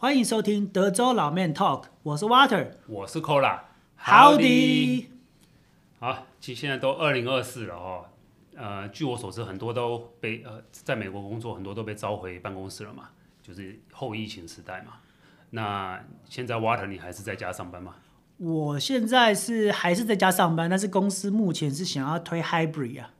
欢迎收听德州老 Man Talk，我是 Water，我是 Cola，好的。好，其实现在都二零二四了哦，呃，据我所知，很多都被呃在美国工作，很多都被召回办公室了嘛，就是后疫情时代嘛。那现在 Water 你还是在家上班吗？我现在是还是在家上班，但是公司目前是想要推 Hybrid 啊。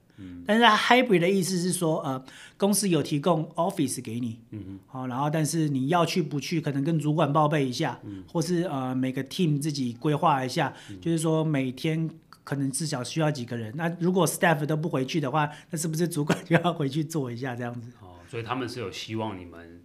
但是 hybrid 的意思是说，呃，公司有提供 office 给你，嗯好，然后但是你要去不去，可能跟主管报备一下，嗯，或是呃每个 team 自己规划一下，嗯，就是说每天可能至少需要几个人，那如果 staff 都不回去的话，那是不是主管就要回去做一下这样子？哦，所以他们是有希望你们。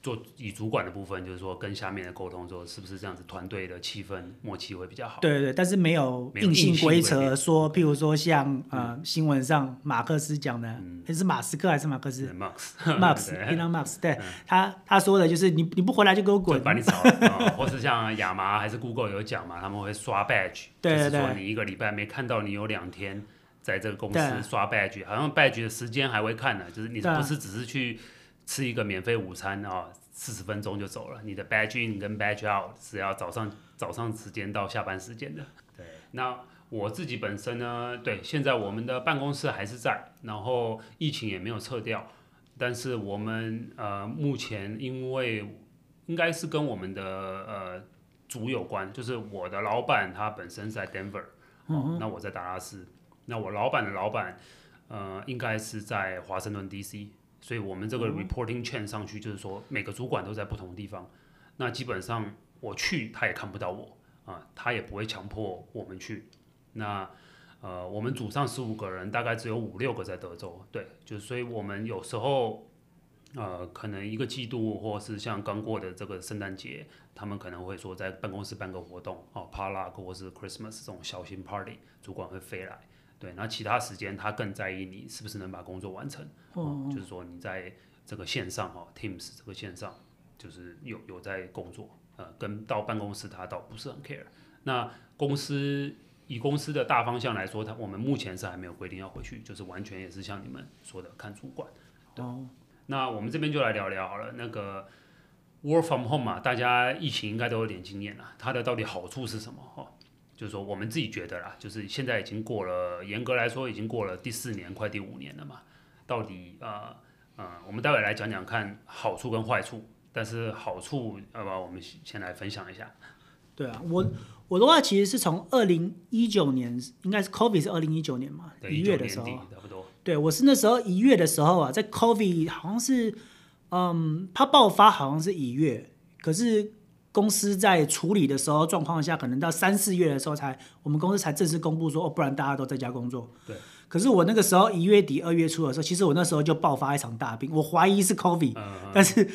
做以主管的部分，就是说跟下面的沟通说，是不是这样子团队的气氛默契会比较好？对对对，但是没有硬性规则说，譬如说像呃、嗯、新闻上马克思讲的，嗯、是马斯克还是马克思？马斯马斯，Elon Musk，对，他他说的就是你你不回来就给我滚，把你炒了、哦。或是像亚麻还是 Google 有讲嘛，他们会刷 badge，对对对，就是说你一个礼拜没看到你有两天在这个公司刷 badge，好像 badge 的时间还会看呢，就是你不是只是去。吃一个免费午餐啊，四十分钟就走了。你的 badge in 跟 badge out 是要早上早上时间到下班时间的。对，那我自己本身呢，对，现在我们的办公室还是在，然后疫情也没有撤掉，但是我们呃目前因为应该是跟我们的呃组有关，就是我的老板他本身在 Denver，哦，那我在达拉斯，那我老板的老板呃应该是在华盛顿 DC。所以，我们这个 reporting chain 上去，就是说每个主管都在不同的地方。那基本上我去，他也看不到我啊，他也不会强迫我们去。那呃，我们组上十五个人，大概只有五六个在德州。对，就所以我们有时候呃，可能一个季度，或是像刚过的这个圣诞节，他们可能会说在办公室办个活动哦，potluck 或是 Christmas 这种小型 party，主管会飞来。对，那其他时间他更在意你是不是能把工作完成，哦嗯、就是说你在这个线上哈、哦、Teams 这个线上，就是有有在工作，呃，跟到办公室他倒不是很 care。那公司以公司的大方向来说，他我们目前是还没有规定要回去，就是完全也是像你们说的看主管。对，哦、那我们这边就来聊聊好了，那个 Work from Home 嘛，大家疫情应该都有点经验了，它的到底好处是什么哈？就是说，我们自己觉得啦，就是现在已经过了，严格来说已经过了第四年，快第五年了嘛。到底呃呃，我们待会来讲讲看好处跟坏处。但是好处，要不要我们先来分享一下？对啊，我我的话其实是从二零一九年，应该是 COVID 是二零一九年嘛，一月的时候，差不多。对，我是那时候一月的时候啊，在 COVID 好像是，嗯，它爆发好像是一月，可是。公司在处理的时候状况下，可能到三四月的时候才，我们公司才正式公布说，哦，不然大家都在家工作。对。可是我那个时候一月底二月初的时候，其实我那时候就爆发一场大病，我怀疑是 COVID，但是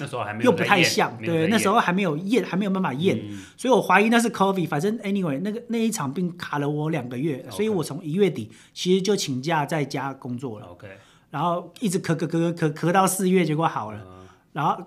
又不太像，对，那时候还没有验，还没有办法验，嗯，所以我怀疑那是 COVID。反正 anyway，那个那一场病卡了我两个月，所以我从一月底其实就请假在家工作了。OK。然后一直咳咳咳咳咳到四月，结果好了，嗯，然后。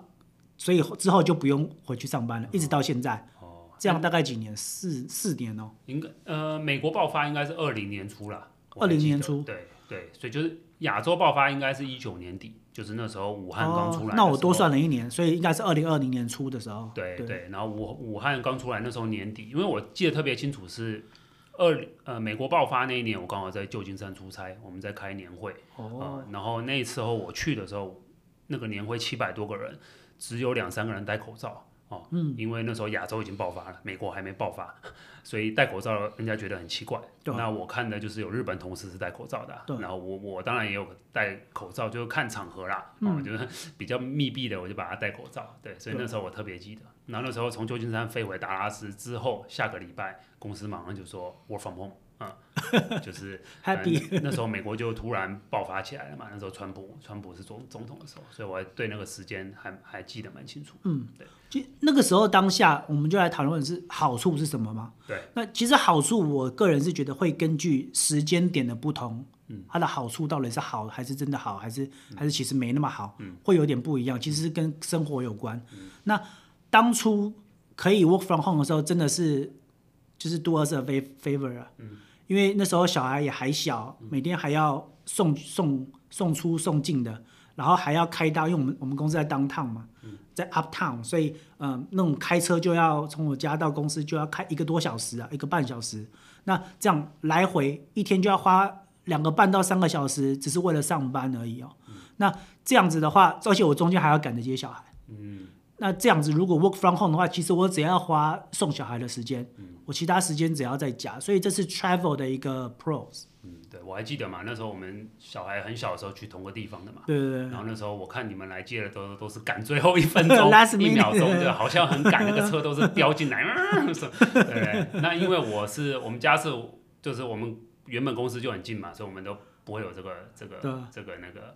所以之后就不用回去上班了，一直到现在。哦，这样大概几年？四四年哦。应该呃，美国爆发应该是二零年初了。二零年初。对对，所以就是亚洲爆发应该是一九年底，就是那时候武汉刚出来，哦。那我多算了一年，所以应该是二零二零年初的时候。对对，然后武武汉刚出来那时候年底，因为我记得特别清楚是二呃美国爆发那一年，我刚好在旧金山出差，我们在开年会。哦，呃。然后那时候我去的时候，那个年会七百多个人。只有两三个人戴口罩哦，嗯，因为那时候亚洲已经爆发了，美国还没爆发，所以戴口罩人家觉得很奇怪。那我看的就是有日本同事是戴口罩的，对，然后我我当然也有戴口罩，就是看场合啦，嗯，哦，就是比较密闭的，我就把它戴口罩。对，所以那时候我特别记得。然后那时候从旧金山飞回达拉斯之后，下个礼拜公司马上就说 work from home。嗯，就是 happy。那时候美国就突然爆发起来了嘛。那时候川普，川普是总总统的时候，所以我对那个时间还还记得蛮清楚。嗯，对。其实那个时候当下，我们就来讨论的是好处是什么吗？对。那其实好处，我个人是觉得会根据时间点的不同，嗯，它的好处到底是好还是真的好，还是还是其实没那么好，嗯，会有点不一样。其实是跟生活有关。嗯。那当初可以 work from home 的时候，真的是就是 do us a favor 啊。嗯。因为那时候小孩也还小，每天还要送送送出送进的，然后还要开到，因为我们我们公司在 downtown 嘛，在 uptown，所以嗯、呃，那种开车就要从我家到公司就要开一个多小时啊，一个半小时。那这样来回一天就要花两个半到三个小时，只是为了上班而已哦。嗯、那这样子的话，而且我中间还要赶着接小孩。嗯。那这样子，如果 work from home 的话，其实我只要花送小孩的时间，嗯、我其他时间只要在家，所以这是 travel 的一个 pros。嗯，对，我还记得嘛，那时候我们小孩很小的时候去同个地方的嘛。对对对。然后那时候我看你们来接的都都是赶最后一分钟，一秒钟，对好像很赶，那个车都是飙进来。对，那因为我是我们家是就是我们原本公司就很近嘛，所以我们都不会有这个这个这个那个。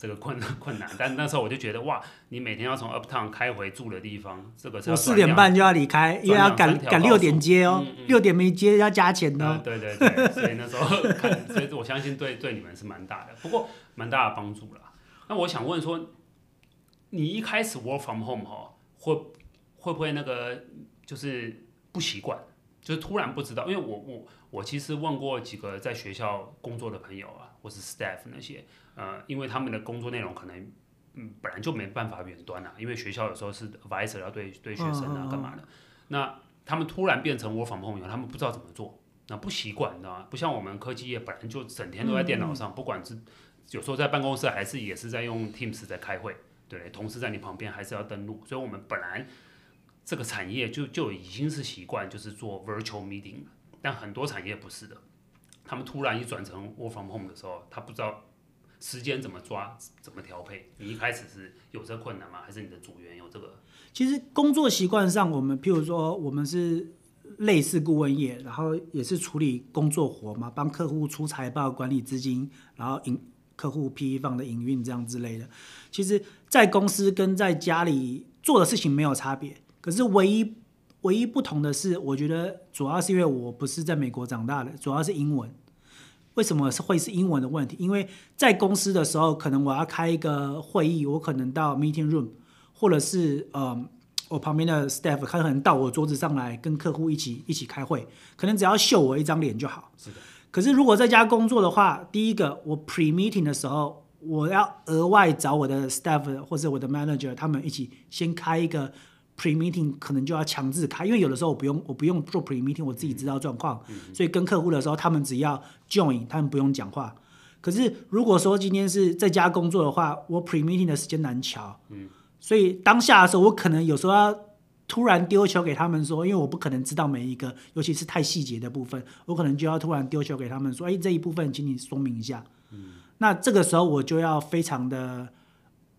这个困难 困难，但那时候我就觉得哇，你每天要从 Uptown 开回住的地方，这个我四点半就要离开，因为要赶赶六点接哦，六、嗯嗯、点没接要加钱哦、嗯。对对对，所以那时候 看，所以我相信对对你们是蛮大的，不过蛮大的帮助了。那我想问说，你一开始 Work from Home 哈，会会不会那个就是不习惯，就是突然不知道？因为我我我其实问过几个在学校工作的朋友啊，或是 staff 那些。呃，因为他们的工作内容可能，嗯，本来就没办法远端啊，因为学校有时候是 advisor 要对对学生啊干嘛的，那他们突然变成 work from home 以后，他们不知道怎么做，那不习惯，你知道吗？不像我们科技业本来就整天都在电脑上，不管是有时候在办公室还是也是在用 Teams 在开会，对，同事在你旁边还是要登录，所以我们本来这个产业就就已经是习惯就是做 virtual meeting，但很多产业不是的，他们突然一转成 work from home 的时候，他不知道。时间怎么抓，怎么调配？你一开始是有这困难吗？还是你的组员有这个？其实工作习惯上，我们譬如说，我们是类似顾问业，然后也是处理工作活嘛，帮客户出财报、管理资金，然后营客户 PE Fund 的营运这样之类的。其实，在公司跟在家里做的事情没有差别，可是唯一唯一不同的是，我觉得主要是因为我不是在美国长大的，主要是英文。为什么是会是英文的问题？因为在公司的时候，可能我要开一个会议，我可能到 meeting room，或者是呃，我旁边的 staff 可能到我桌子上来跟客户一起一起开会，可能只要秀我一张脸就好。是的。可是如果在家工作的话，第一个我 pre meeting 的时候，我要额外找我的 staff 或者我的 manager，他们一起先开一个。Pre meeting 可能就要强制开，因为有的时候我不用，我不用做 pre meeting，我自己知道状况，所以跟客户的时候，他们只要 join，他们不用讲话。可是如果说今天是在家工作的话，我 pre meeting 的时间难瞧，嗯、所以当下的时候，我可能有时候要突然丢球给他们说，因为我不可能知道每一个，尤其是太细节的部分，我可能就要突然丢球给他们说，哎，这一部分请你说明一下。嗯、那这个时候我就要非常的，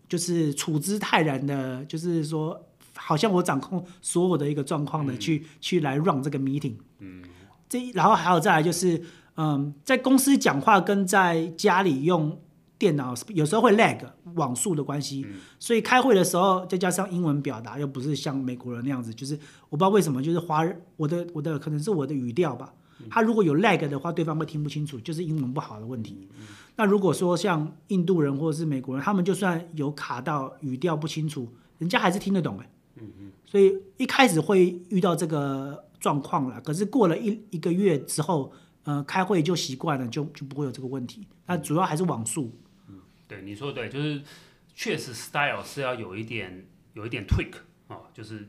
就是处之泰然的，就是说。好像我掌控所有的一个状况的去、嗯、去来 run 这个 meeting，嗯，这然后还有再来就是，嗯，在公司讲话跟在家里用电脑有时候会 lag 网速的关系，嗯、所以开会的时候再加上英文表达又不是像美国人那样子，就是我不知道为什么就是华人我的我的可能是我的语调吧，他如果有 lag 的话，对方会听不清楚，就是英文不好的问题。嗯、那如果说像印度人或者是美国人，他们就算有卡到语调不清楚，人家还是听得懂哎。所以一开始会遇到这个状况了，可是过了一一个月之后，呃，开会就习惯了，就就不会有这个问题。那主要还是网速。嗯，对，你说对，就是确实 style 是要有一点有一点 tweak 啊，就是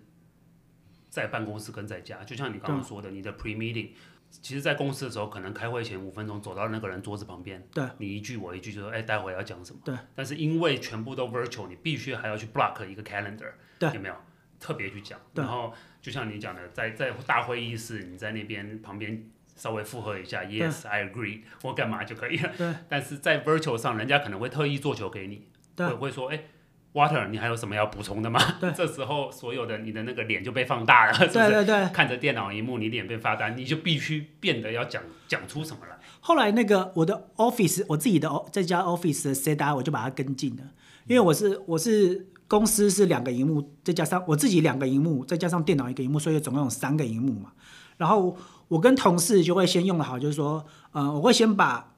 在办公室跟在家，就像你刚刚说的，你的 pre meeting，其实在公司的时候，可能开会前五分钟走到那个人桌子旁边，对，你一句我一句就说，哎，待会要讲什么？对。但是因为全部都 virtual，你必须还要去 block 一个 calendar，对，有没有？特别去讲，然后就像你讲的，在在大会议室，你在那边旁边稍微附和一下，Yes, I agree，或干嘛就可以了。对但是在 virtual 上，人家可能会特意做球给你，对会会说，哎，Water，你还有什么要补充的吗？对 这时候所有的你的那个脸就被放大了，是不是？对对对。看着电脑荧幕，你脸被发大，你就必须变得要讲讲出什么来。后来那个我的 Office，我自己的在家 Office 的 setup，我就把它跟进了，因为我是我是。公司是两个荧幕，再加上我自己两个荧幕，再加上电脑一个荧幕，所以总共有三个荧幕嘛。然后我跟同事就会先用的好，就是说，呃，我会先把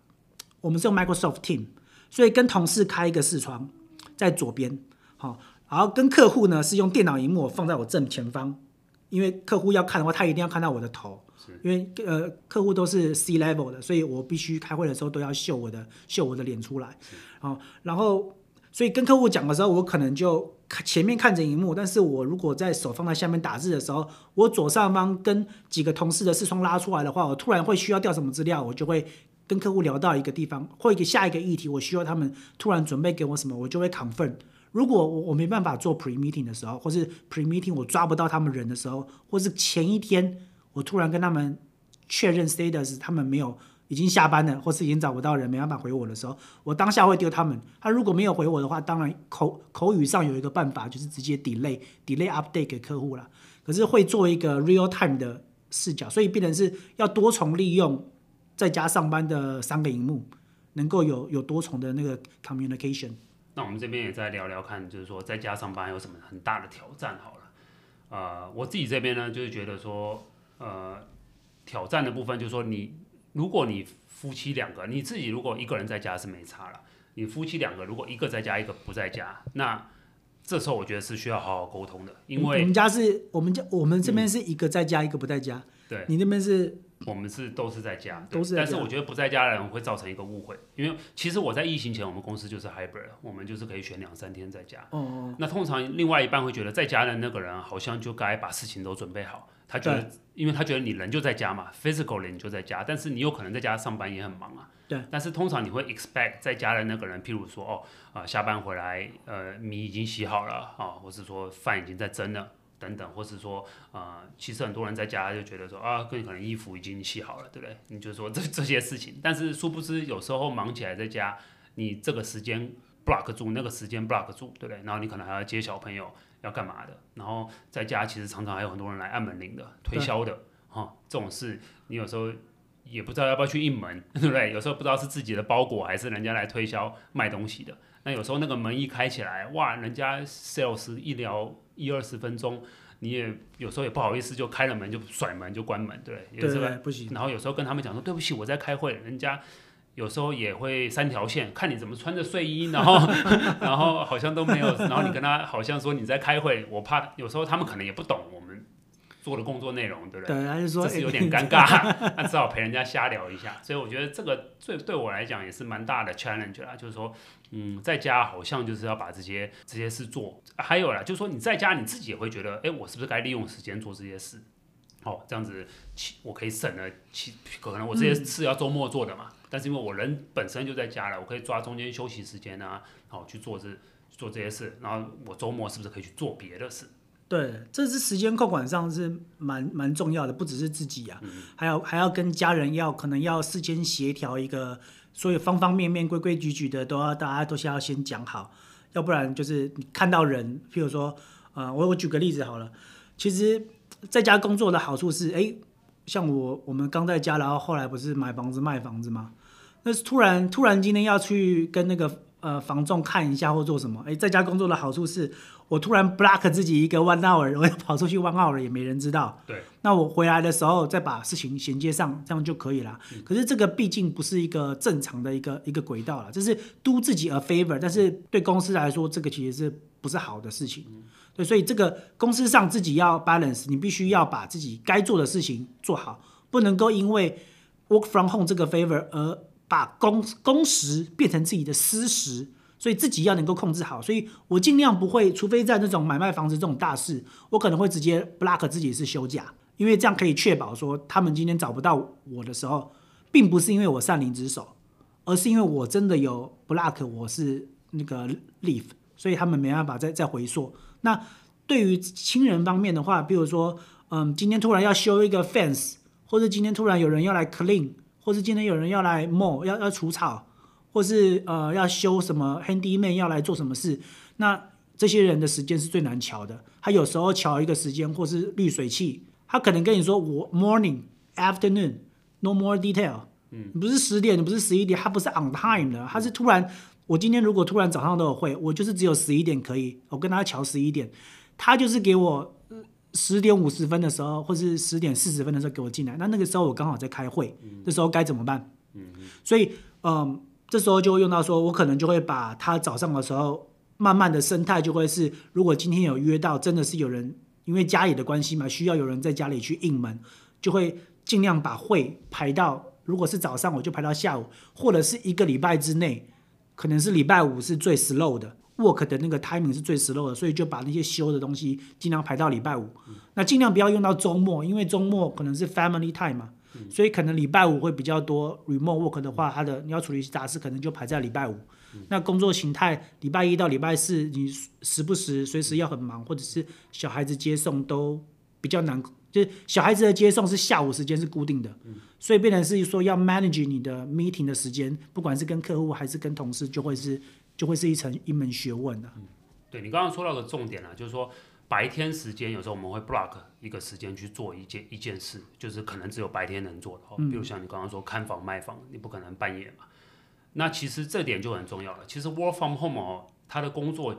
我们是用 Microsoft Team，所以跟同事开一个视窗在左边，好，然后跟客户呢是用电脑荧幕放在我正前方，因为客户要看的话，他一定要看到我的头，因为呃客户都是 C level 的，所以我必须开会的时候都要秀我的秀我的脸出来，好，然后。所以跟客户讲的时候，我可能就前面看着荧幕，但是我如果在手放在下面打字的时候，我左上方跟几个同事的视窗拉出来的话，我突然会需要调什么资料，我就会跟客户聊到一个地方，或一个下一个议题，我需要他们突然准备给我什么，我就会 confirm。如果我我没办法做 pre meeting 的时候，或是 pre meeting 我抓不到他们人的时候，或是前一天我突然跟他们确认 status，他们没有已经下班了，或是已经找不到人，没办法回我的时候，我当下会丢他们。他如果没有回我的话，当然口口语上有一个办法，就是直接 delay delay update 给客户了。可是会做一个 real time 的视角，所以变成是要多重利用在家上班的三个荧幕，能够有有多重的那个 communication。那我们这边也再聊聊看，就是说在家上班有什么很大的挑战？好了，呃，我自己这边呢，就是觉得说，呃，挑战的部分就是说，你如果你夫妻两个，你自己如果一个人在家是没差了，你夫妻两个如果一个在家，一个不在家，那这时候我觉得是需要好好沟通的，因为我们家是我们家我们这边是一个在家，嗯、一个不在家，对，你那边是。我们是都是在家，都是，但是我觉得不在家的人会造成一个误会，因为其实我在疫情前，我们公司就是 hybrid，我们就是可以选两三天在家。哦哦。那通常另外一半会觉得在家的那个人好像就该把事情都准备好，他觉得，因为他觉得你人就在家嘛，physically 你就在家，但是你有可能在家上班也很忙啊。对。但是通常你会 expect 在家的那个人，譬如说哦啊、呃、下班回来，呃米已经洗好了啊、哦，或是说饭已经在蒸了。等等，或是说，呃，其实很多人在家就觉得说，啊，更可能衣服已经洗好了，对不对？你就说这 这些事情，但是殊不知有时候忙起来在家，你这个时间 block 住，那个时间 block 住，对不对？然后你可能还要接小朋友，要干嘛的？然后在家其实常常还有很多人来按门铃的、推销的，哈，这种事你有时候也不知道要不要去应门，对不对？有时候不知道是自己的包裹还是人家来推销卖东西的。那有时候那个门一开起来，哇，人家 sales 一聊。一二十分钟，你也有时候也不好意思，就开了门就甩门就关门，对，对，对，不行。然后有时候跟他们讲说对不起，我在开会，人家有时候也会三条线，看你怎么穿着睡衣，然后 然后好像都没有，然后你跟他好像说你在开会，我怕有时候他们可能也不懂我们做的工作内容，对不对？对，他就说这是有点尴尬，那只好陪人家瞎聊一下。所以我觉得这个最对我来讲也是蛮大的 challenge 啦，就是说。嗯，在家好像就是要把这些这些事做，还有啦，就是说你在家你自己也会觉得，哎，我是不是该利用时间做这些事？哦，这样子，我可以省了，其可能我这些事要周末做的嘛，嗯、但是因为我人本身就在家了，我可以抓中间休息时间啊，好去做这做这些事，然后我周末是不是可以去做别的事？对，这是时间控管上是蛮蛮重要的，不只是自己啊，嗯、还要还要跟家人要可能要事先协调一个。所以方方面面、规规矩矩的都要，大家都是要先讲好，要不然就是你看到人，譬如说，呃，我我举个例子好了，其实在家工作的好处是，哎，像我我们刚在家，然后后来不是买房子卖房子吗？那是突然突然今天要去跟那个。呃，房仲看一下或做什么？诶，在家工作的好处是，我突然 block 自己一个 one hour，我要跑出去 one hour 也没人知道。对。那我回来的时候再把事情衔接上，这样就可以了。嗯。可是这个毕竟不是一个正常的一个一个轨道了，这是 do 自己 a favor，但是对公司来说，这个其实是不是好的事情？嗯。对，所以这个公司上自己要 balance，你必须要把自己该做的事情做好，不能够因为 work from home 这个 favor 而。把公公时变成自己的私时，所以自己要能够控制好。所以我尽量不会，除非在那种买卖房子这种大事，我可能会直接 block 自己是休假，因为这样可以确保说他们今天找不到我的时候，并不是因为我擅离职守，而是因为我真的有 block 我是那个 leave，所以他们没办法再再回溯。那对于亲人方面的话，比如说，嗯，今天突然要修一个 fence，或者今天突然有人要来 clean。或是今天有人要来 mow 要要除草，或是呃要修什么 handyman 要来做什么事，那这些人的时间是最难瞧的。他有时候瞧一个时间，或是滤水器，他可能跟你说我 morning afternoon no more detail，嗯，不是十点，不是十一点，他不是 on time 的，他是突然，我今天如果突然早上都有会，我就是只有十一点可以，我跟他瞧十一点，他就是给我。十点五十分的时候，或是十点四十分的时候给我进来，那那个时候我刚好在开会，嗯、这时候该怎么办？嗯嗯、所以，嗯，这时候就会用到说，我可能就会把他早上的时候，慢慢的生态就会是，如果今天有约到，真的是有人因为家里的关系嘛，需要有人在家里去应门，就会尽量把会排到，如果是早上我就排到下午，或者是一个礼拜之内，可能是礼拜五是最 slow 的。Work 的那个 timing 是最 slow 的，所以就把那些修的东西尽量排到礼拜五。那尽量不要用到周末，因为周末可能是 family time 嘛，所以可能礼拜五会比较多 remote work 的话，它的你要处理杂事可能就排在礼拜五。那工作形态，礼拜一到礼拜四，你时不时随时要很忙，或者是小孩子接送都比较难。就是小孩子的接送是下午时间是固定的，所以变成是说要 manage 你的 meeting 的时间，不管是跟客户还是跟同事，就会是就会是一层一门学问的。嗯，对你刚刚说到的重点啊，就是说白天时间有时候我们会 block 一个时间去做一件一件事，就是可能只有白天能做的，哦，比如像你刚刚说看房卖房，你不可能半夜嘛。那其实这点就很重要了。其实 work from home 哦，他的工作，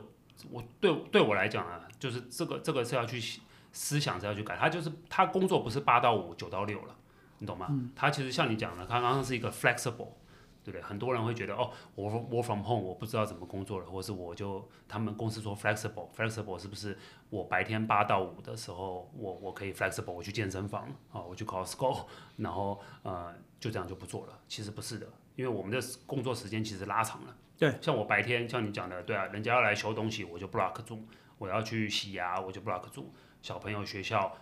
我对对我来讲啊，就是这个这个是要去思想是要去改。他就是他工作不是八到五九到六了，你懂吗？嗯、他其实像你讲的，他刚刚是一个 flexible，对不对？很多人会觉得哦，我 work from home，我不知道怎么工作了，或是我就他们公司说 flexible，flexible 是不是我白天八到五的时候，我我可以 flexible，我去健身房啊，我去 Costco，然后呃就这样就不做了？其实不是的。因为我们的工作时间其实拉长了，对，像我白天像你讲的，对啊，人家要来修东西，我就 block 住；我要去洗牙，我就 block 住；小朋友学校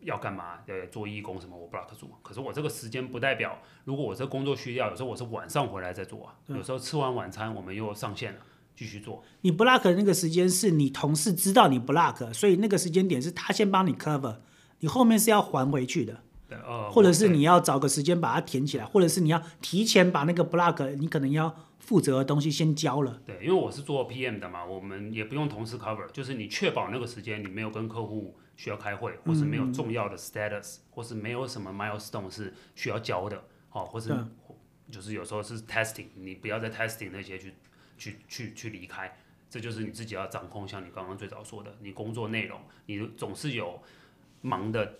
要干嘛，对，做义工什么，我 block 住。可是我这个时间不代表，如果我这工作需要，有时候我是晚上回来再做啊，有时候吃完晚餐我们又上线了，继续做。你 block 的那个时间是你同事知道你 block，所以那个时间点是他先帮你 cover，你后面是要还回去的。对或者是你要找个时间把它填起来，或者是你要提前把那个 block，你可能要负责的东西先交了。对，因为我是做 PM 的嘛，我们也不用同事 cover，就是你确保那个时间你没有跟客户需要开会，或是没有重要的 status，、嗯、或是没有什么 milestone 是需要交的，哦，或是就是有时候是 testing，你不要在 testing 那些去去去去离开，这就是你自己要掌控。像你刚刚最早说的，你工作内容，你总是有忙的。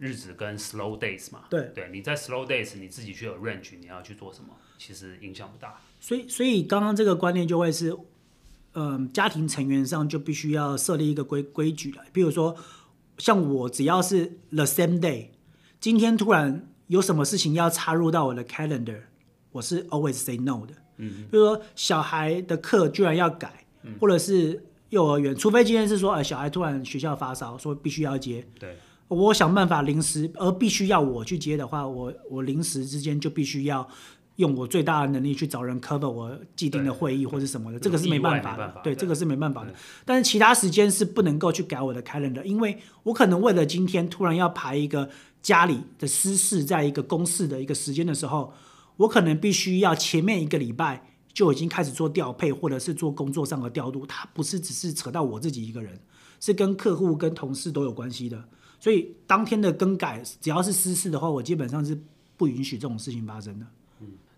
日子跟 slow days 嘛，对，对，你在 slow days 你自己去 arrange 你要去做什么，其实影响不大。所以，所以刚刚这个观念就会是，嗯、呃，家庭成员上就必须要设立一个规规矩来。比如说，像我只要是 the same day，今天突然有什么事情要插入到我的 calendar，我是 always say no 的。嗯，比如说小孩的课居然要改，嗯、或者是幼儿园，除非今天是说，呃，小孩突然学校发烧，说必须要接。对。我想办法临时，而必须要我去接的话，我我临时之间就必须要用我最大的能力去找人 cover 我既定的会议或者什么的，这个是没办法的。对，这个是没办法的。但是其他时间是不能够去改我的 calendar，因为我可能为了今天突然要排一个家里的私事，在一个公事的一个时间的时候，我可能必须要前面一个礼拜就已经开始做调配，或者是做工作上的调度。它不是只是扯到我自己一个人，是跟客户跟同事都有关系的。所以当天的更改，只要是私事的话，我基本上是不允许这种事情发生的。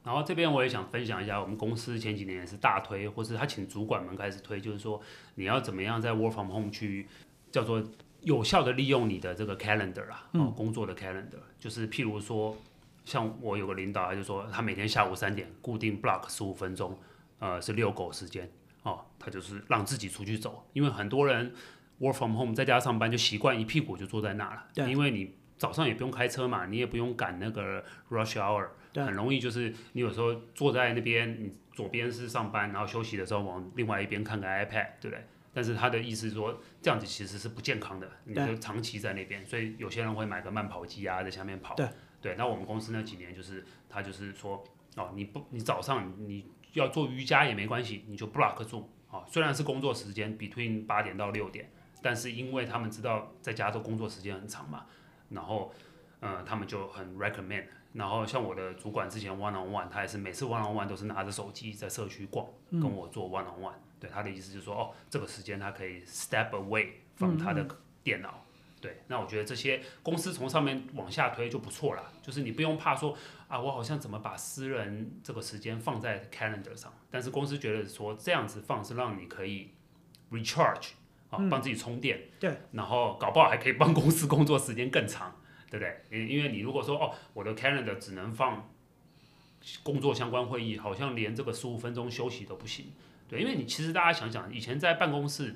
嗯，然后这边我也想分享一下，我们公司前几年也是大推，或是他请主管们开始推，就是说你要怎么样在 work from home 去叫做有效的利用你的这个 calendar 啊，哦，工作的 calendar，就是譬如说，像我有个领导，他就说他每天下午三点固定 block 十五分钟，呃，是遛狗时间，哦，他就是让自己出去走，因为很多人。Work from home，在家上班就习惯一屁股就坐在那了，对，因为你早上也不用开车嘛，你也不用赶那个 rush hour，很容易就是你有时候坐在那边，你左边是上班，然后休息的时候往另外一边看个 iPad，对不对？但是他的意思是说，这样子其实是不健康的，你就长期在那边，所以有些人会买个慢跑机啊，在下面跑，对，对。那我们公司那几年就是，他就是说，哦，你不，你早上你要做瑜伽也没关系，你就 block 住，啊，虽然是工作时间 between 八点到六点。但是因为他们知道在家都工作时间很长嘛，然后，呃，他们就很 recommend。然后像我的主管之前 one on one，他也是每次 one on one 都是拿着手机在社区逛，跟我做 one on one。对，他的意思就是说，哦，这个时间他可以 step away from 他的电脑。对，那我觉得这些公司从上面往下推就不错了，就是你不用怕说啊，我好像怎么把私人这个时间放在 calendar 上。但是公司觉得说这样子放是让你可以 recharge。啊，帮自己充电，嗯，对，然后搞不好还可以帮公司工作时间更长，对不对？因因为你如果说哦，我的 calendar 只能放工作相关会议，好像连这个十五分钟休息都不行，对，因为你其实大家想想，以前在办公室，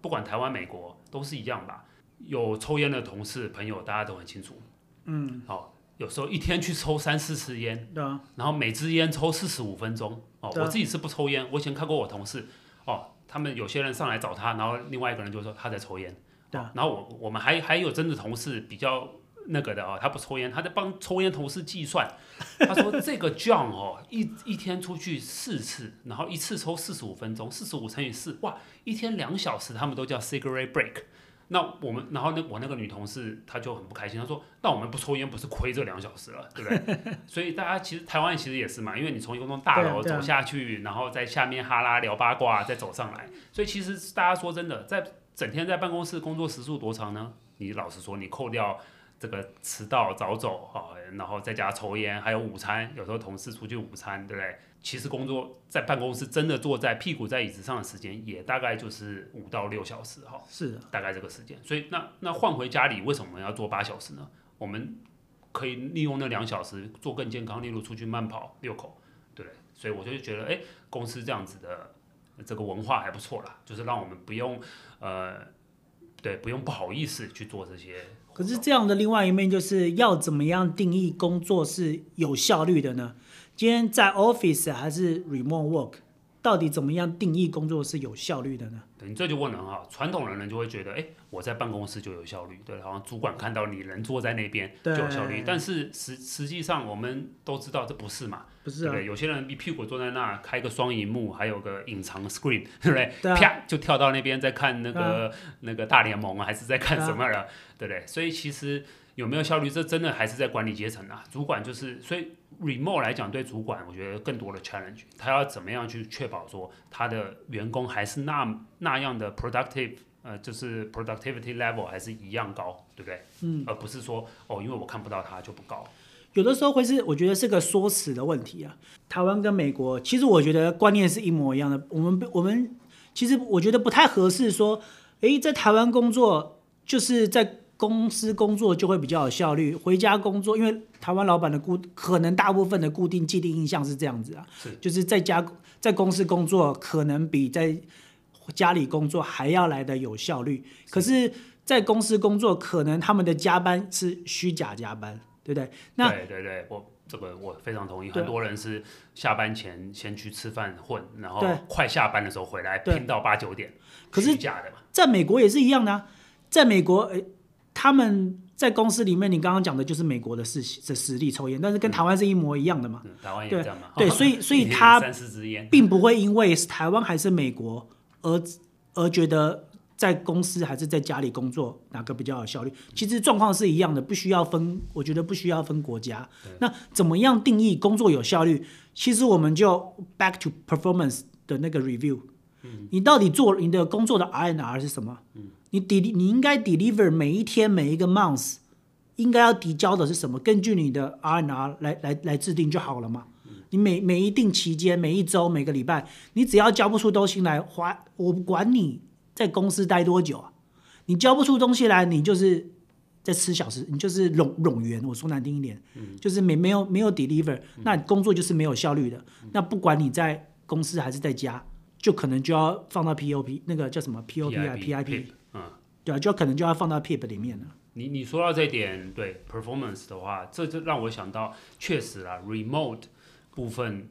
不管台湾、美国都是一样吧，有抽烟的同事朋友，大家都很清楚，嗯，好，有时候一天去抽三四次烟，对啊，然后每支烟抽四十五分钟，哦，我自己是不抽烟，我以前看过我同事，哦。他们有些人上来找他，然后另外一个人就说他在抽烟。对。然后我我们还还有真的同事比较那个的哦，他不抽烟，他在帮抽烟同事计算。他说这个 John 哦，一一天出去四次，然后一次抽四十五分钟，四十五乘以四，哇，一天两小时，他们都叫 cigarette break。那我们，然后那我那个女同事她就很不开心，她说：“那我们不抽烟不是亏这两小时了，对不对？” 所以大家其实台湾其实也是嘛，因为你从一栋大楼走下去，然后在下面哈拉聊八卦，再走上来，所以其实大家说真的，在整天在办公室工作时数多长呢？你老实说，你扣掉这个迟到早走哈，然后在家抽烟，还有午餐，有时候同事出去午餐，对不对？其实工作在办公室真的坐在屁股在椅子上的时间也大概就是五到六小时哈，是的，大概这个时间。所以那那换回家里为什么要坐八小时呢？我们可以利用那两小时做更健康，例如出去慢跑、遛狗，对。所以我就觉得，哎，公司这样子的这个文化还不错啦，就是让我们不用呃，对，不用不好意思去做这些。可是这样的另外一面就是要怎么样定义工作是有效率的呢？今天在 office 还是 remote work，到底怎么样定义工作是有效率的呢？对，你这就问了哈，传统的人就会觉得，哎，我在办公室就有效率，对，好像主管看到你人坐在那边就有效率。但是实实际上我们都知道这不是嘛，不是啊，对，有些人一屁股坐在那，开个双萤幕，还有个隐藏 screen，对不对？对啊，啪就跳到那边在看那个、啊、那个大联盟啊，还是在看什么了，啊、对不对？所以其实有没有效率，这真的还是在管理阶层啊，主管就是所以。Remote 来讲，对主管我觉得更多的 challenge，他要怎么样去确保说他的员工还是那那样的 productive，呃，就是 productivity level 还是一样高，对不对？嗯，而不是说哦，因为我看不到他就不高。有的时候会是我觉得是个说辞的问题啊。台湾跟美国其实我觉得观念是一模一样的。我们我们其实我觉得不太合适说，诶，在台湾工作就是在。公司工作就会比较有效率，回家工作，因为台湾老板的固可能大部分的固定既定印象是这样子啊，是。就是在家在公司工作可能比在家里工作还要来的有效率，是。可是，在公司工作可能他们的加班是虚假加班，对不对？那对对对，我这个我非常同意，很多人是下班前先去吃饭混，然后快下班的时候回来拼到八九点，可是假的嘛，在美国也是一样的啊，在美国诶。他们在公司里面，你刚刚讲的就是美国的事情，的实力抽烟，但是跟台湾是一模一样的嘛？嗯、台湾也这样嘛？对，所以 所以他并不会因为是台湾还是美国而而觉得在公司还是在家里工作哪个比较有效率。其实状况是一样的，不需要分，我觉得不需要分国家。那怎么样定义工作有效率？其实我们就 back to performance 的那个 review，嗯，你到底做你的工作的 R n R 是什么？嗯你 del 你应该 deliver 每一天每一个 month 应该要递交的是什么？根据你的 RNR 来来来制定就好了嘛。你每每一定期间、每一周、每个礼拜，你只要交不出东西来，花我不管你在公司待多久啊，你交不出东西来，你就是在吃小时，你就是冗冗员。我说难听一点，就是没没有没有 deliver，那工作就是没有效率的。那不管你在公司还是在家，就可能就要放到 POP 那个叫什么 POP 啊 PIP。对啊，就可能就要放到 PIP 里面了。你你说到这点，对 performance 的话，这就让我想到，确实啦，remote 部分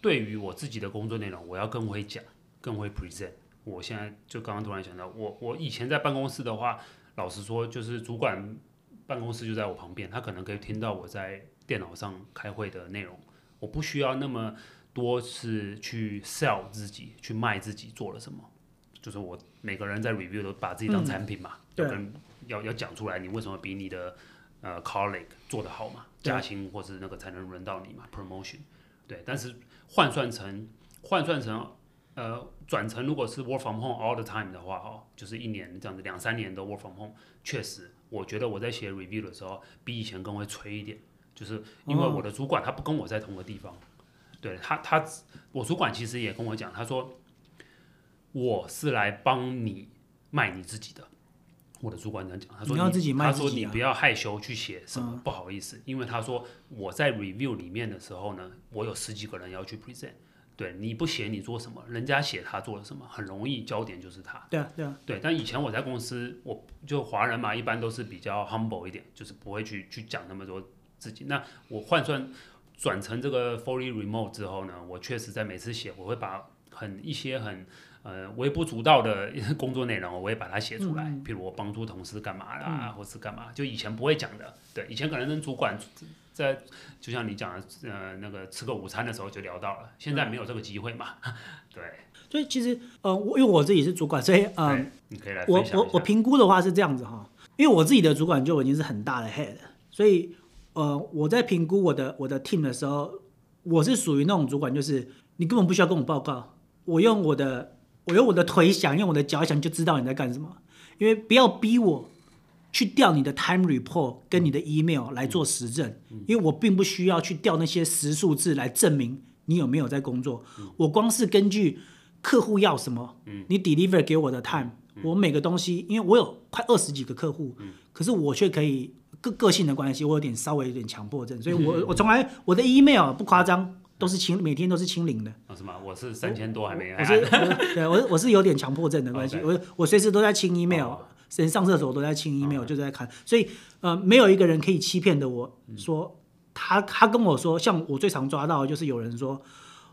对于我自己的工作内容，我要更会讲，更会 present。我现在就刚刚突然想到，我我以前在办公室的话，老实说，就是主管办公室就在我旁边，他可能可以听到我在电脑上开会的内容，我不需要那么多次去 sell 自己，去卖自己做了什么。就是我每个人在 review 都把自己当产品嘛，嗯、要跟要要讲出来，你为什么比你的呃 colleague 做得好嘛，加薪或是那个才能轮到你嘛，promotion，对。但是换算成换算成呃转成如果是 work from home all the time 的话哦，就是一年这样子两三年的 work from home，确实我觉得我在写 review 的时候比以前更会催一点，就是因为我的主管他不跟我在同个地方，哦、对他他我主管其实也跟我讲，他说。我是来帮你卖你自己的，我的主管这样讲，他说你，你他说你不要害羞去写什么，不好意思，嗯、因为他说我在 review 里面的时候呢，我有十几个人要去 present，对，你不写你做什么，人家写他做了什么，很容易焦点就是他。对啊，对啊，对。但以前我在公司，我就华人嘛，一般都是比较 humble 一点，就是不会去去讲那么多自己。那我换算转成这个 fully remote 之后呢，我确实在每次写，我会把很一些很。呃微不足道的 工作内容，我会把它写出来。嗯、譬如我帮助同事干嘛啦，嗯、或是干嘛，就以前不会讲的。对，以前可能跟主管在，就像你讲的，呃，那个吃个午餐的时候就聊到了。现在没有这个机会嘛？嗯、对。所以其实，呃，我因为我自己是主管，所以，嗯、呃，你可以来我我我评估的话是这样子哈，因为我自己的主管就已经是很大的 head，所以，呃，我在评估我的我的 team 的时候，我是属于那种主管，就是你根本不需要跟我报告，我用我的我用我的腿想，用我的脚想就知道你在干什么，因为不要逼我去调你的 time report 跟你的 email 来做实证，因为我并不需要去调那些实数字来证明你有没有在工作，我光是根据。客户要什么？你 deliver 给我的 time，我每个东西，因为我有快二十几个客户，可是我却可以个个性的关系，我有点稍微有点强迫症，所以我我从来我的 email 不夸张，都是清每天都是清零的。是吗？我是三千多还没。我是对我我是有点强迫症的关系，我我随时都在清 email，连上厕所都在清 email，就在看，所以呃没有一个人可以欺骗的我说他他跟我说，像我最常抓到的就是有人说。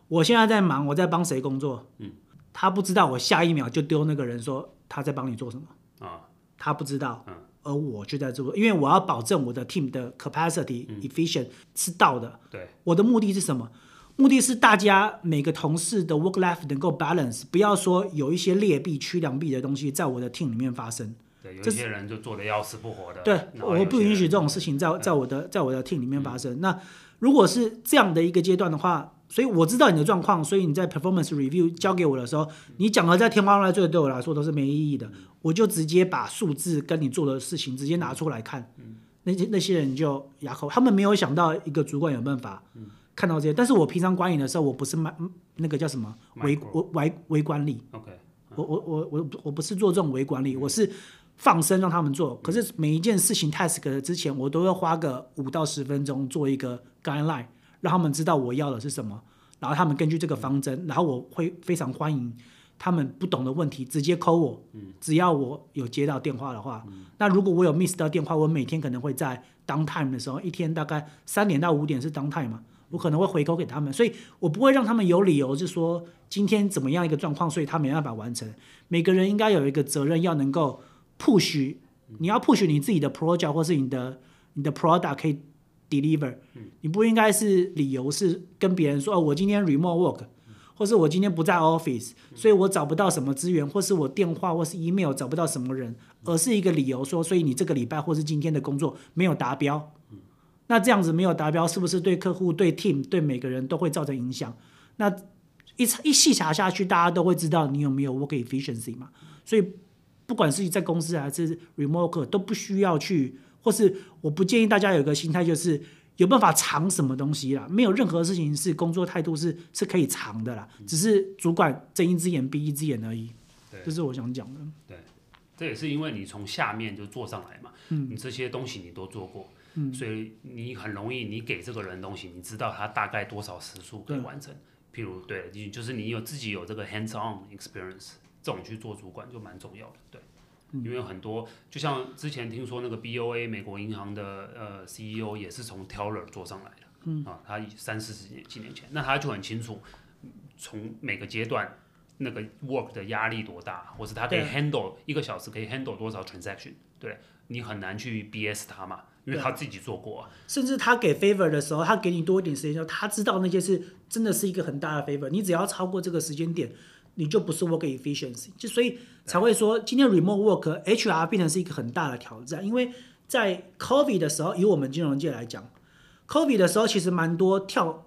我现在在忙，我在帮谁工作？嗯，他不知道，我下一秒就丢那个人说他在帮你做什么啊？他不知道，嗯，而我就在做，因为我要保证我的 team 的 capacity、嗯、efficient 是到的。对，我的目的是什么？目的是大家每个同事的 work life 能够 balance，不要说有一些劣币驱良币的东西在我的 team 里面发生。对，有些人就做的要死不活的。对，我不允许这种事情在在我的在我的 team 里面发生。嗯、那如果是这样的一个阶段的话。所以我知道你的状况，所以你在 performance review 交给我的时候，你讲的在天花乱坠，对我来说都是没意义的。我就直接把数字跟你做的事情直接拿出来看，那些那些人就哑口，他们没有想到一个主管有办法看到这些。但是我平常观影的时候，我不是卖那个叫什么微微微管理，OK，我我我我我不是做这种微管理，我是放生让他们做。可是每一件事情 task 之前，我都要花个五到十分钟做一个 guideline。让他们知道我要的是什么，然后他们根据这个方针，然后我会非常欢迎他们不懂的问题直接 call 我，只要我有接到电话的话，那如果我有 miss 到电话，我每天可能会在 downtime 的时候，一天大概三点到五点是 downtime 嘛，我可能会回扣给他们，所以我不会让他们有理由是说今天怎么样一个状况，所以他没办法完成。每个人应该有一个责任，要能够 push，你要 push 你自己的 project 或是你的你的 product 可以。deliver，你不应该是理由是跟别人说哦，我今天 remote work，或是我今天不在 office，所以我找不到什么资源，或是我电话或是 email 找不到什么人，而是一个理由说，所以你这个礼拜或是今天的工作没有达标。那这样子没有达标，是不是对客户、对 team、对每个人都会造成影响？那一一细查下去，大家都会知道你有没有 work efficiency 嘛？所以不管是在公司还是 remote work，都不需要去。或是我不建议大家有一个心态，就是有办法藏什么东西啦。没有任何事情是工作态度是是可以藏的啦，只是主管睁一只眼闭一只眼而已。对，这是我想讲的。对，这也是因为你从下面就做上来嘛，嗯，你这些东西你都做过，嗯，所以你很容易，你给这个人东西，你知道他大概多少时数可以完成。譬如，对，你就是你有自己有这个 hands-on experience，这种去做主管就蛮重要的，对。因为很多，就像之前听说那个 BOA 美国银行的呃 CEO 也是从 Teller 做上来的，嗯。啊，他三四十年几年前，那他就很清楚，从每个阶段那个 work 的压力多大，或是他可以 handle 一个小时可以 handle 多少 transaction，对，你很难去 BS 他嘛，因为他自己做过啊。甚至他给 favor 的时候，他给你多一点时间，就他知道那些事真的是一个很大的 favor，你只要超过这个时间点。你就不是 work efficiency，就所以才会说今天 remote work HR 变成是一个很大的挑战，因为在 COVID 的时候，以我们金融界来讲，COVID 的时候其实蛮多跳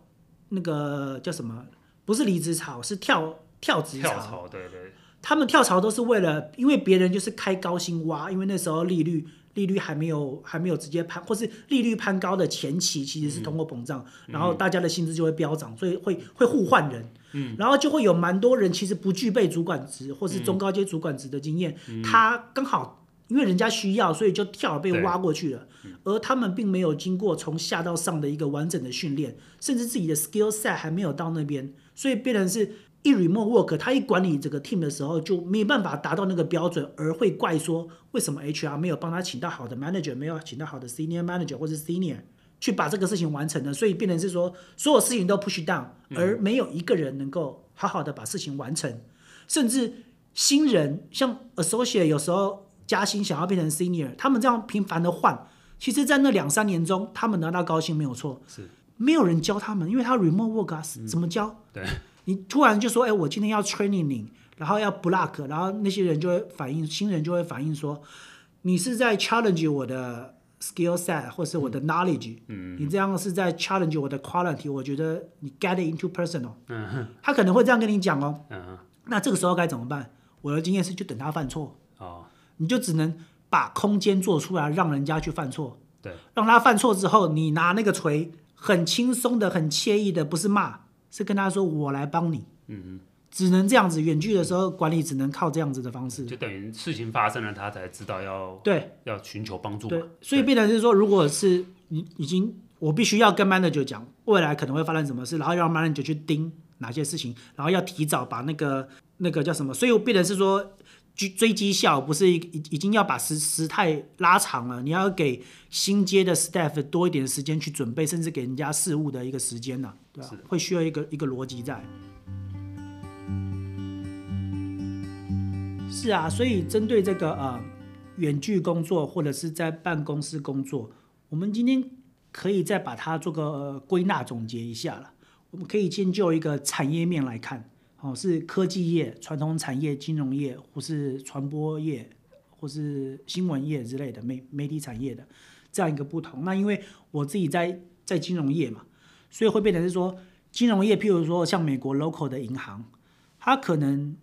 那个叫什么，不是离职潮，是跳跳职潮。跳槽，对对。他们跳槽都是为了，因为别人就是开高薪挖，因为那时候利率。利率还没有还没有直接攀，或是利率攀高的前期其实是通货膨胀，嗯、然后大家的薪资就会飙涨，所以会会互换人，嗯、然后就会有蛮多人其实不具备主管职或是中高阶主管职的经验，嗯、他刚好因为人家需要，所以就跳被挖过去了，嗯、而他们并没有经过从下到上的一个完整的训练，甚至自己的 skill set 还没有到那边，所以变成是。一 remote work，他一管理这个 team 的时候就没有办法达到那个标准，而会怪说为什么 HR 没有帮他请到好的 manager，没有请到好的 senior manager 或者 senior 去把这个事情完成的，所以变成是说所有事情都 push down，而没有一个人能够好好的把事情完成。甚至新人像 associate 有时候加薪想要变成 senior，他们这样频繁的换，其实，在那两三年中，他们拿到高薪没有错，是。没有人教他们，因为他 remote work 啊，怎么教？对，你突然就说，哎，我今天要 training 你，然后要 block，然后那些人就会反应，新人就会反应说，你是在 challenge 我的。skill set 或是我的 knowledge，嗯，你这样是在 challenge 我的 quality，我觉得你 get it into personal，嗯哼，他可能会这样跟你讲哦，嗯，那这个时候该怎么办？我的经验是就等他犯错，哦，你就只能把空间做出来，让人家去犯错，对，让他犯错之后，你拿那个锤，很轻松的、很惬意的，不是骂，是跟他说我来帮你，嗯嗯。只能这样子，远距的时候管理只能靠这样子的方式，就等于事情发生了，他才知道要对要寻求帮助。对，所以变成是说，如果是你已经，我必须要跟 manager 讲未来可能会发生什么事，然后让 manager 去盯哪些事情，然后要提早把那个那个叫什么，所以我变成是说追追绩效，不是已已经要把时时态拉长了，你要给新接的 staff 多一点时间去准备，甚至给人家事务的一个时间呢，对吧？会需要一个一个逻辑在。是啊，所以针对这个呃远距工作或者是在办公室工作，我们今天可以再把它做个、呃、归纳总结一下了。我们可以先就一个产业面来看，哦，是科技业、传统产业、金融业，或是传播业，或是新闻业之类的媒媒体产业的这样一个不同。那因为我自己在在金融业嘛，所以会变成是说金融业，譬如说像美国 local 的银行，它可能。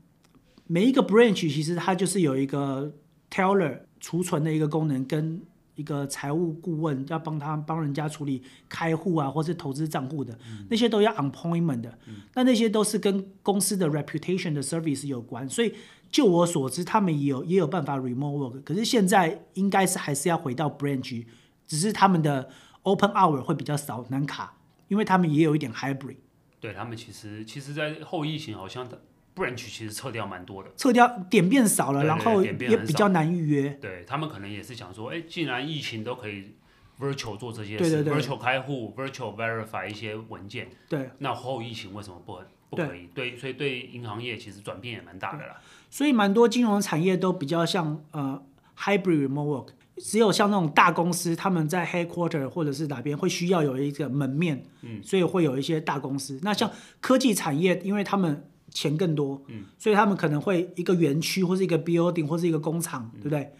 每一个 branch 其实它就是有一个 teller 储存的一个功能，跟一个财务顾问要帮他帮人家处理开户啊，或是投资账户的，那些都要 appointment 的。那那些都是跟公司的 reputation 的 service 有关，所以就我所知，他们也有也有办法 remote work。可是现在应该是还是要回到 branch，只是他们的 open hour 会比较少，难卡，因为他们也有一点 hybrid。对他们其实其实，在后疫情好像的。Branch 其实撤掉蛮多的，撤掉点变少了，对对对，然后也比较难预约。对，他们可能也是想说，哎，既然疫情都可以 virtual 做这些事，对，virtual 开户，virtual verify 一些文件，对，那后疫情为什么不不可以？对，对，所以对银行业其实转变也蛮大的啦。所以蛮多金融产业都比较像呃 hybrid remote work，只有像那种大公司，他们在 headquarter 或者是哪边会需要有一个门面，嗯，所以会有一些大公司。那像科技产业，因为他们钱更多，嗯，所以他们可能会一个园区或是一个 building 或是一个工厂，对不对？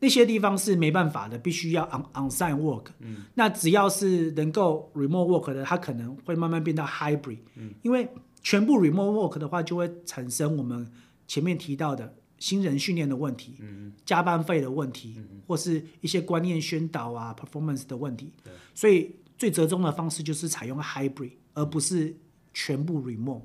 那些地方是没办法的，必须要 on onsite work。嗯，那只要是能够 remote work 的，它可能会慢慢变到 hybrid。嗯，因为全部 remote work 的话，就会产生我们前面提到的新人训练的问题，嗯，加班费的问题，或是一些观念宣导啊 performance 的问题。对，所以最折中的方式就是采用 hybrid，而不是全部 remote。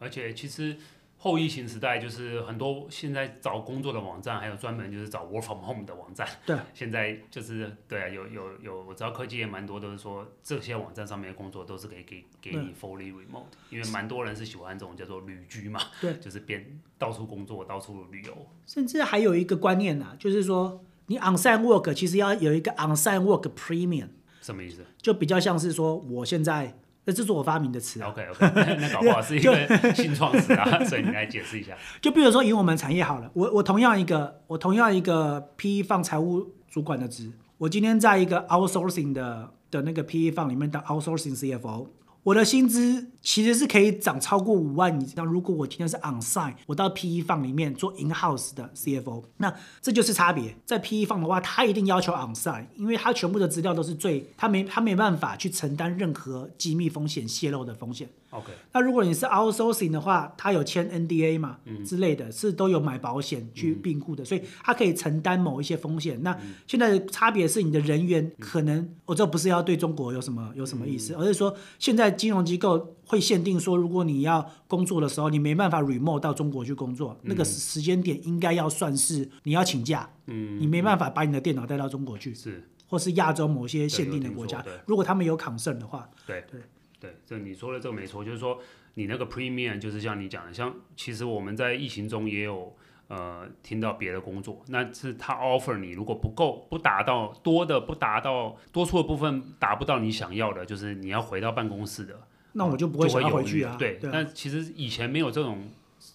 而且其实后疫情时代，就是很多现在找工作的网站，还有专门就是找 work from home 的网站。对，现在就是对啊，有有有，我知道科技也蛮多，都是说这些网站上面的工作都是可以给给你 fully remote，因为蛮多人是喜欢这种叫做旅居嘛。对，就是边到处工作，到处旅游。甚至还有一个观念呢，就是说你 onsite work 其实要有一个 onsite work premium。什么意思？就比较像是说我现在。那这是我发明的词啊。OK OK，那搞不好是一个新创词啊，所以你来解释一下。就比如说以我们产业好了，我我同样一个我同样一个 PE Fund 财务主管的职，我今天在一个 outsourcing 的的那个 PE Fund 里面当 outsourcing CFO。我的薪资其实是可以涨超过五万以上。如果我今天是 onsite，我到 PE 放里面做 in house 的 CFO，那这就是差别。在 PE 放的话，他一定要求 onsite，因为他全部的资料都是最，他没他没办法去承担任何机密风险泄露的风险。OK，那如果你是 outsourcing 的话，他有签 NDA 嘛，嗯、之类的，是都有买保险去并购的，嗯、所以他可以承担某一些风险。那现在的差别是，你的人员可能，我、这不是要对中国有什么有什么意思，嗯、而是说现在金融机构会限定说，如果你要工作的时候，你没办法 remote 到中国去工作，嗯、那个时间点应该要算是你要请假，嗯，你没办法把你的电脑带到中国去，是，或是亚洲某些限定的国家，如果他们有 concern 的话，对。对。对，这你说的这个没错，就是说你那个 premium 就是像你讲的，像其实我们在疫情中也有呃听到别的工作，那是他 offer 你如果不够不达到多的不达到多出的部分达不到你想要的，就是你要回到办公室的，那我就不会想要回去啊。对，但其实以前没有这种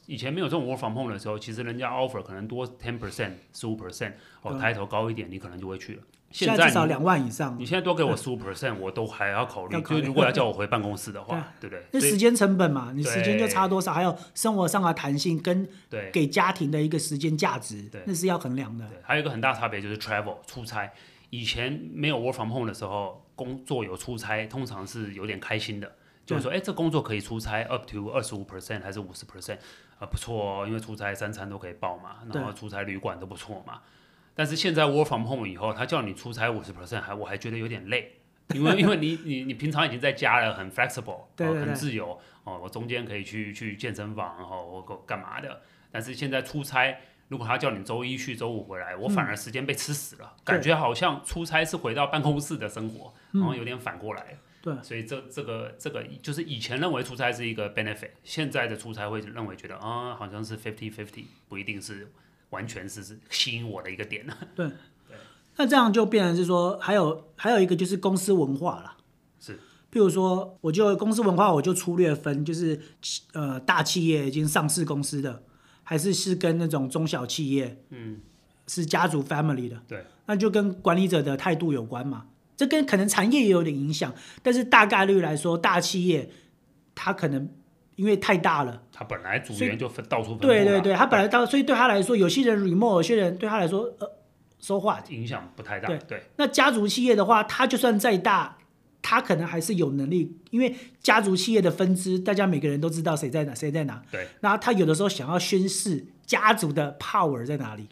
以前没有这种 work from home 的时候，其实人家 offer 可能多 ten percent、十五 percent，哦，抬头高一点，你可能就会去了。现在至少两万以上。你现在多给我十五 percent，我都还要考虑。就如果要叫我回办公室的话，对不对？那时间成本嘛，你时间就差多少，还有生活上的弹性跟对给家庭的一个时间价值，那是要衡量的。还有一个很大差别就是 travel 出差。以前没有 work from home 的时候，工作有出差，通常是有点开心的，就是说，哎，这工作可以出差 up to 二十五 percent 还是五十 percent 啊，不错哦，因为出差三餐都可以报嘛，然后出差旅馆都不错嘛。但是现在 work from home 以后，他叫你出差五十 percent，还我还觉得有点累，因为 因为你你你平常已经在家了，很 flexible，对对对，很自由哦，我中间可以去去健身房，然后我干嘛的。但是现在出差，如果他叫你周一去，周五回来，我反而时间被吃死了，嗯、感觉好像出差是回到办公室的生活，然后有点反过来。对、嗯，所以这这个这个就是以前认为出差是一个 benefit，现在的出差会认为觉得啊、嗯，好像是 fifty fifty，不一定是完全是是吸引我的一个点呢。对。那这样就变成是说，还有还有一个就是公司文化了。是，譬如说，我就公司文化，我就粗略分，就是呃大企业已经上市公司的，还是是跟那种中小企业，嗯，是家族 family 的。对，那就跟管理者的态度有关嘛。这跟可能产业也有点影响，但是大概率来说，大企业它可能因为太大了，它本来组员就分到处分。对对对，它本来到，所以对他来说，有些人 remote，有些人对他来说，呃。说话影响不太大，对对。那家族企业的话，它就算再大，他可能还是有能力，因为家族企业的分支，大家每个人都知道谁在哪，谁在哪。对。那他有的时候想要宣示家族的 power 在哪里，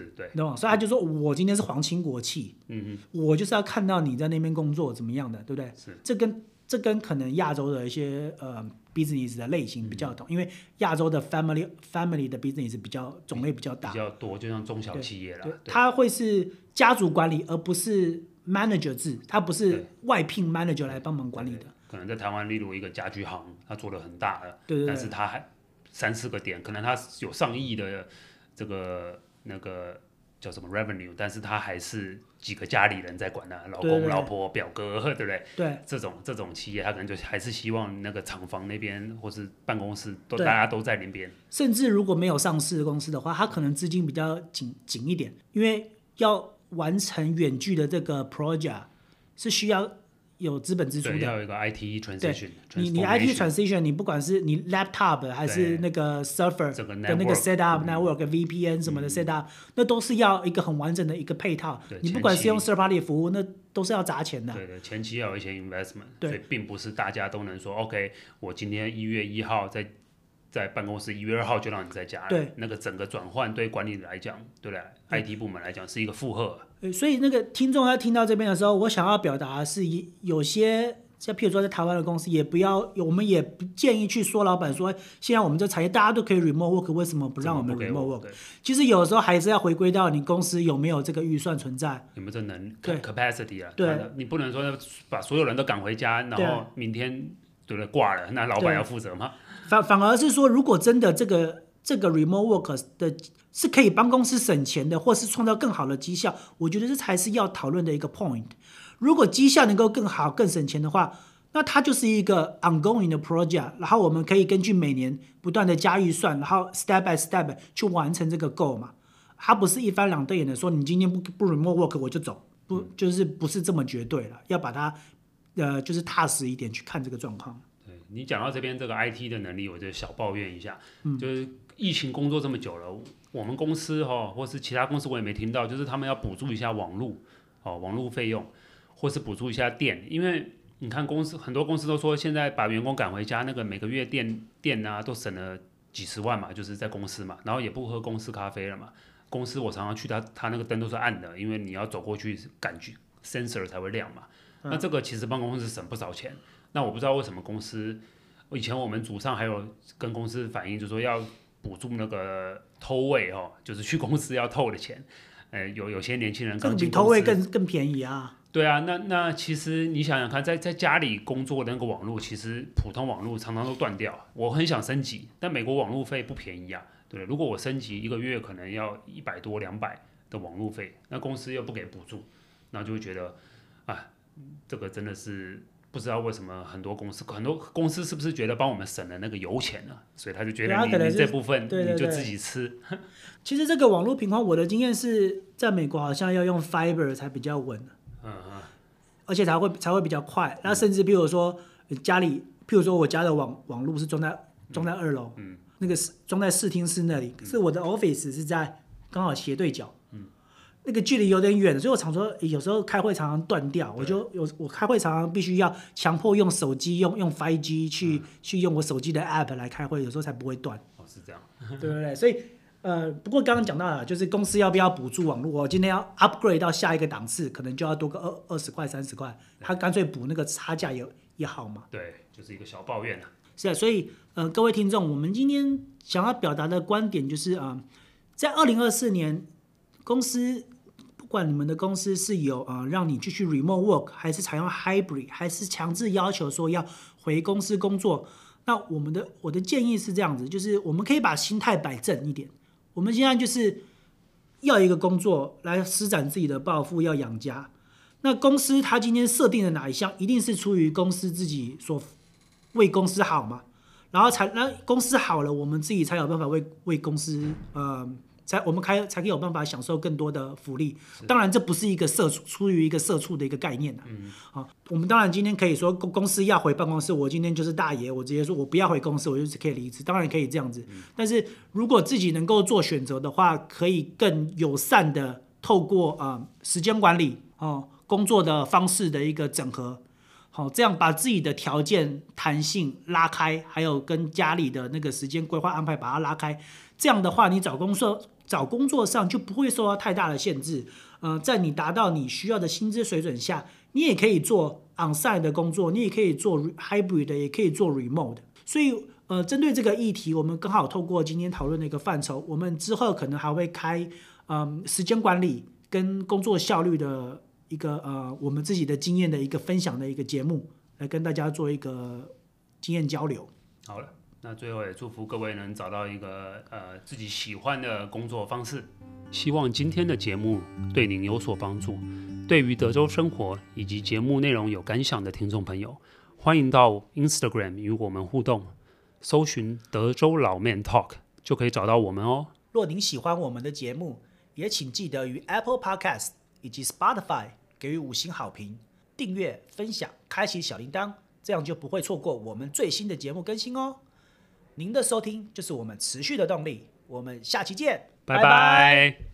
是对，懂吗？所以他就说我今天是皇亲国戚，嗯嗯，我就是要看到你在那边工作怎么样的，对不对？是。这跟这跟可能亚洲的一些呃。business 的类型比较同，嗯、因为亚洲的 family family 的 business 比较种类比较大，比较多，就像中小企业了。它会是家族管理，而不是 manager 制，它不是外聘 manager 来帮忙管理的。可能在台湾，例如一个家具行，它做的很大的，对对对，但是它还三四个点，可能它有上亿的这个那个。叫什么 revenue？但是他还是几个家里人在管呢、啊，老公、对对对老婆、表哥，对不对？对，这种这种企业，他可能就还是希望那个厂房那边或是办公室都大家都在那边。甚至如果没有上市的公司的话，他可能资金比较紧紧一点，因为要完成远距的这个 project 是需要。有资本支出的，要有一个 IT transition。你你 IT transition，你不管是你 laptop 还是那个 server 的那个 set up network、VPN 什么的 set up，那都是要一个很完整的一个配套。你不管是用 third party 服务，那都是要砸钱的。对对，前期要有一些 investment。对，所以并不是大家都能说 OK，我今天一月一号在在办公室，一月二号就让你在家。对，那个整个转换对管理来讲，对不对？IT 部门来讲是一个负荷。所以那个听众要听到这边的时候，我想要表达的是，有些像譬如说在台湾的公司，也不要，我们也不建议去说老板说，现在我们这产业大家都可以 remote work，为什么不让我们 remote work？其实有时候还是要回归到你公司有没有这个预算存在，有没有这能力 capacity 啊？对，你不能说把所有人都赶回家，然后明天对不对？挂了，那老板要负责吗？反反而是说，如果真的这个这个 remote work 的。是可以帮公司省钱的，或是创造更好的绩效。我觉得这才是要讨论的一个 point。如果绩效能够更好、更省钱的话，那它就是一个 ongoing 的 project。然后我们可以根据每年不断的加预算，然后 step by step 去完成这个 goal 嘛。它不是一翻两瞪眼的说，你今天不不 remote work 我就走，不就是不是这么绝对了。要把它呃就是踏实一点去看这个状况。对，你讲到这边这个 IT 的能力，我就小抱怨一下，嗯，就是疫情工作这么久了。我们公司哈，或是其他公司，我也没听到，就是他们要补助一下网络，哦，网络费用，或是补助一下电，因为你看公司很多公司都说，现在把员工赶回家，那个每个月电电啊都省了几十万嘛，就是在公司嘛，然后也不喝公司咖啡了嘛。公司我常常去他，他那个灯都是暗的，因为你要走过去感觉 sensor 才会亮嘛。那这个其实帮公司省不少钱。那我不知道为什么公司，以前我们组上还有跟公司反映，就说要。补助那个偷位哦，就是去公司要偷的钱，呃，有有些年轻人更比偷位更更便宜啊。对啊，那那其实你想想看，在在家里工作的那个网络，其实普通网络常常都断掉。我很想升级，但美国网络费不便宜啊。对，如果我升级一个月可能要一百多两百的网络费，那公司又不给补助，那就会觉得啊，这个真的是不知道为什么很多公司，很多公司是不是觉得帮我们省了那个油钱呢？所以他就觉得你可能你这部分你就自己吃。其实这个网络平宽，我的经验是在美国好像要用 Fiber 才比较稳，嗯嗯，而且才会才会比较快。那甚至比如说家里，譬如说我家的网网络是装在装在二楼，嗯，那个是装在视听室那里，可是我的 Office 是在刚好斜对角。那个距离有点远，所以我常说，有时候开会常常断掉，我就有我开会常常必须要强迫用手机用用 5G 去、嗯、去用我手机的 App 来开会，有时候才不会断。哦，是这样。对不对，所以呃，不过刚刚讲到了，就是公司要不要补助网络？我今天要 upgrade 到下一个档次，可能就要多个二二十块、三十块，他干脆补那个差价也也好嘛。对，就是一个小抱怨啊。是啊，所以呃，各位听众，我们今天想要表达的观点就是啊、呃，在二零二四年公司。不管你们的公司是有、呃，让你继续 remote work，还是采用 hybrid，还是强制要求说要回公司工作，那我们的我的建议是这样子，就是我们可以把心态摆正一点。我们现在就是要一个工作来施展自己的抱负，要养家。那公司他今天设定的哪一项，一定是出于公司自己所为公司好嘛，然后才那公司好了，我们自己才有办法为为公司呃。才我们开才可以有办法享受更多的福利。当然，这不是一个社畜出于一个社畜的一个概念、啊、嗯。好，我们当然今天可以说公公司要回办公室，我今天就是大爷，我直接说我不要回公司，我就是可以离职。当然可以这样子。但是如果自己能够做选择的话，可以更友善的透过啊、呃、时间管理哦工作的方式的一个整合，好，这样把自己的条件弹性拉开，还有跟家里的那个时间规划安排把它拉开。这样的话，你找工作。找工作上就不会受到太大的限制，呃，在你达到你需要的薪资水准下，你也可以做 onsite 的工作，你也可以做 hybrid，也可以做 remote。所以，呃，针对这个议题，我们刚好透过今天讨论的一个范畴，我们之后可能还会开，嗯、时间管理跟工作效率的一个呃，我们自己的经验的一个分享的一个节目，来跟大家做一个经验交流。好了。那最后也祝福各位能找到一个呃自己喜欢的工作方式。希望今天的节目对您有所帮助。对于德州生活以及节目内容有感想的听众朋友，欢迎到 Instagram 与我们互动，搜寻德州老面 Talk 就可以找到我们哦。若您喜欢我们的节目，也请记得于 Apple Podcast 以及 Spotify 给予五星好评、订阅、分享、开启小铃铛，这样就不会错过我们最新的节目更新哦。您的收听就是我们持续的动力，我们下期见，拜拜。拜拜。